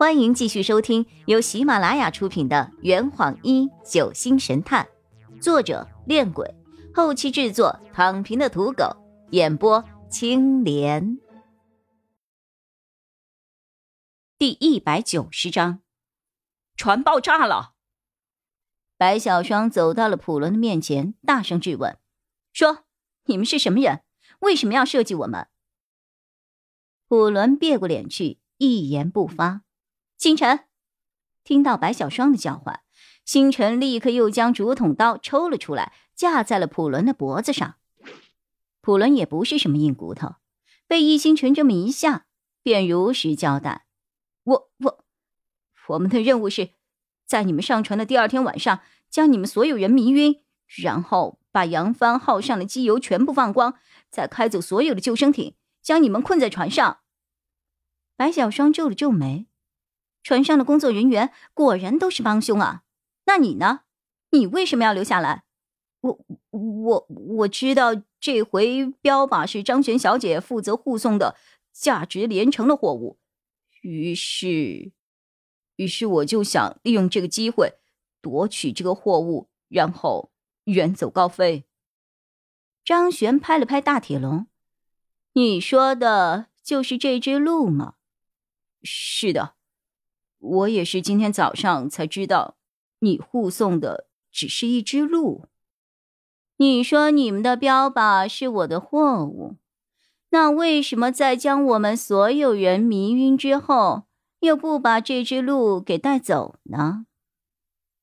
欢迎继续收听由喜马拉雅出品的《圆谎一九星神探》，作者：恋鬼，后期制作：躺平的土狗，演播：青莲。第一百九十章，船爆炸了。白小双走到了普伦的面前，大声质问：“说，你们是什么人？为什么要设计我们？”普伦别过脸去，一言不发。星辰听到白小双的叫唤，星辰立刻又将竹筒刀抽了出来，架在了普伦的脖子上。普伦也不是什么硬骨头，被易星辰这么一下，便如实交代：“我我，我们的任务是在你们上船的第二天晚上，将你们所有人迷晕，然后把扬帆号上的机油全部放光，再开走所有的救生艇，将你们困在船上。”白小双皱了皱眉。船上的工作人员果然都是帮凶啊！那你呢？你为什么要留下来？我我我知道这回标靶是张璇小姐负责护送的，价值连城的货物，于是，于是我就想利用这个机会夺取这个货物，然后远走高飞。张璇拍了拍大铁笼：“你说的就是这只鹿吗？”“是的。”我也是今天早上才知道，你护送的只是一只鹿。你说你们的标靶是我的货物，那为什么在将我们所有人迷晕之后，又不把这只鹿给带走呢？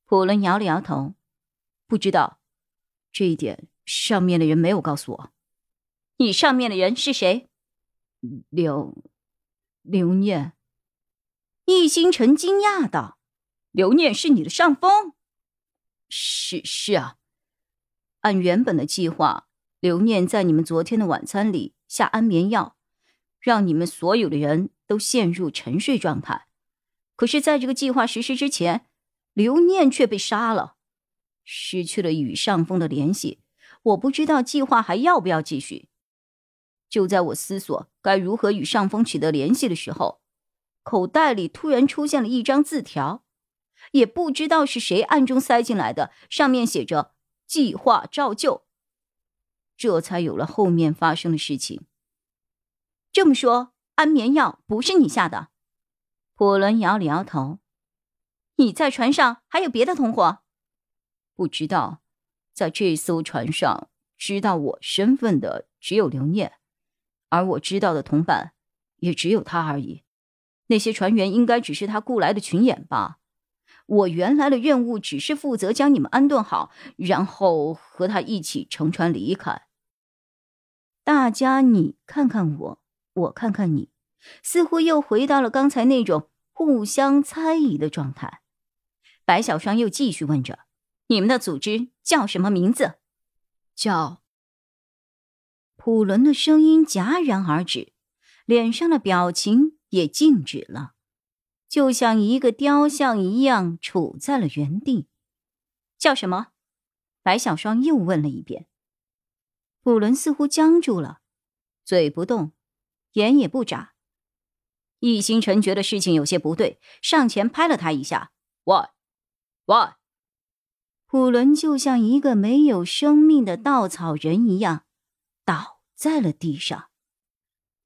普伦摇了摇头，不知道，这一点上面的人没有告诉我。你上面的人是谁？刘，刘念。易星辰惊讶道：“刘念是你的上峰？是是啊，按原本的计划，刘念在你们昨天的晚餐里下安眠药，让你们所有的人都陷入沉睡状态。可是，在这个计划实施之前，刘念却被杀了，失去了与上峰的联系。我不知道计划还要不要继续。就在我思索该如何与上峰取得联系的时候。”口袋里突然出现了一张字条，也不知道是谁暗中塞进来的，上面写着“计划照旧”，这才有了后面发生的事情。这么说，安眠药不是你下的？普伦摇了摇头。你在船上还有别的同伙？不知道，在这艘船上知道我身份的只有刘念，而我知道的同伴也只有他而已。那些船员应该只是他雇来的群演吧？我原来的任务只是负责将你们安顿好，然后和他一起乘船离开。大家你看看我，我看看你，似乎又回到了刚才那种互相猜疑的状态。白小双又继续问着：“你们的组织叫什么名字？”叫……普伦的声音戛然而止，脸上的表情。也静止了，就像一个雕像一样杵在了原地。叫什么？白小双又问了一遍。普伦似乎僵住了，嘴不动，眼也不眨。易星辰觉得事情有些不对，上前拍了他一下。喂，喂！普伦就像一个没有生命的稻草人一样，倒在了地上。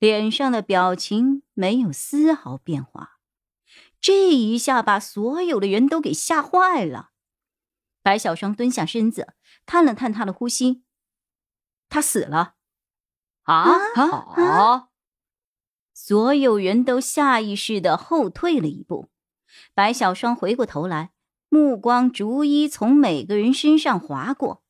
脸上的表情没有丝毫变化，这一下把所有的人都给吓坏了。白小双蹲下身子，探了探他的呼吸，他死了。啊啊啊！所有人都下意识的后退了一步。白小双回过头来，目光逐一从每个人身上划过，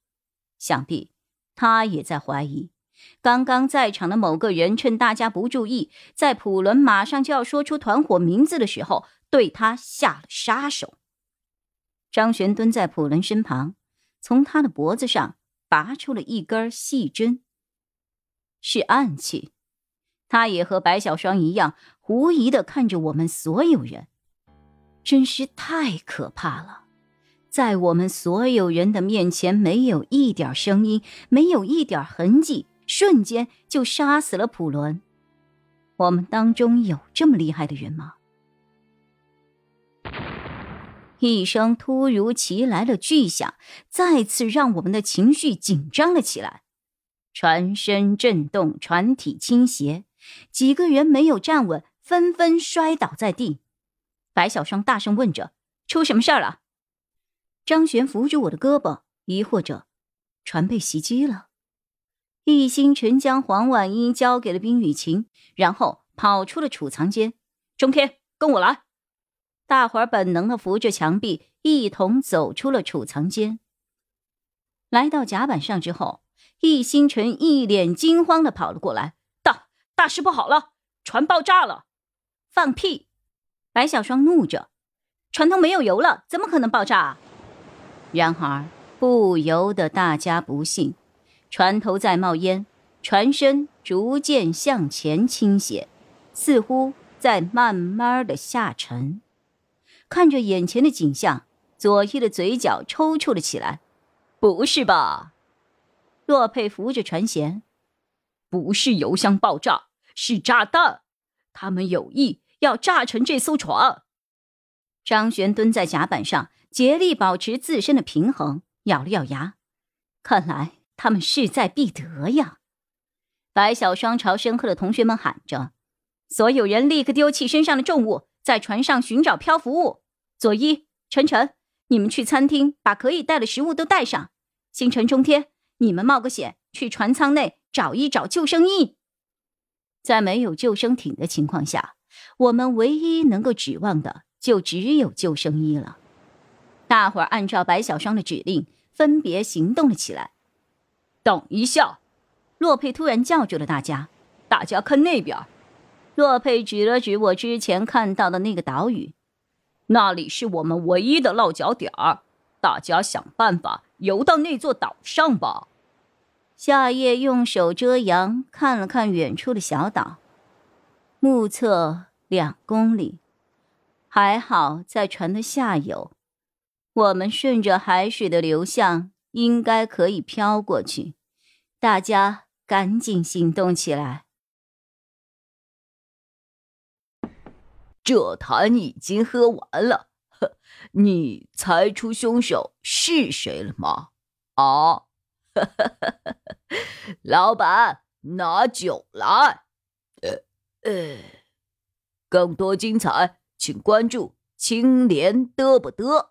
想必他也在怀疑。刚刚在场的某个人趁大家不注意，在普伦马上就要说出团伙名字的时候，对他下了杀手。张璇蹲在普伦身旁，从他的脖子上拔出了一根细针，是暗器。他也和白小双一样，狐疑的看着我们所有人，真是太可怕了。在我们所有人的面前，没有一点声音，没有一点痕迹。瞬间就杀死了普伦。我们当中有这么厉害的人吗？一声突如其来的巨响，再次让我们的情绪紧张了起来，船身震动，船体倾斜，几个人没有站稳，纷纷摔倒在地。白小双大声问着：“出什么事儿了？”张璇扶住我的胳膊，疑惑着：“船被袭击了。”易星辰将黄婉英交给了冰雨晴，然后跑出了储藏间。中天，跟我来。大伙儿本能的扶着墙壁，一同走出了储藏间。来到甲板上之后，易星辰一脸惊慌的跑了过来：“大大事不好了，船爆炸了！”放屁！白小双怒着：“船头没有油了，怎么可能爆炸？”然而不由得大家不信，船头在冒烟，船身逐渐向前倾斜，似乎在慢慢的下沉。看着眼前的景象，左一的嘴角抽搐了起来。不是吧？洛佩扶着船舷，不是油箱爆炸，是炸弹。他们有意要炸沉这艘船。张璇蹲在甲板上，竭力保持自身的平衡，咬了咬牙。看来他们势在必得呀！白小双朝身后的同学们喊着：“所有人立刻丢弃身上的重物，在船上寻找漂浮物。”佐伊、晨晨，你们去餐厅把可以带的食物都带上。星辰、中天，你们冒个险去船舱内找一找救生衣。在没有救生艇的情况下，我们唯一能够指望的就只有救生衣了。大伙儿按照白小双的指令，分别行动了起来。等一下，洛佩突然叫住了大家：“大家看那边。”洛佩指了指我之前看到的那个岛屿。那里是我们唯一的落脚点儿，大家想办法游到那座岛上吧。夏夜用手遮阳，看了看远处的小岛，目测两公里，还好在船的下游，我们顺着海水的流向，应该可以飘过去。大家赶紧行动起来。这坛已经喝完了，呵，你猜出凶手是谁了吗？啊，老板，拿酒来。呃呃，更多精彩，请关注青莲嘚不嘚。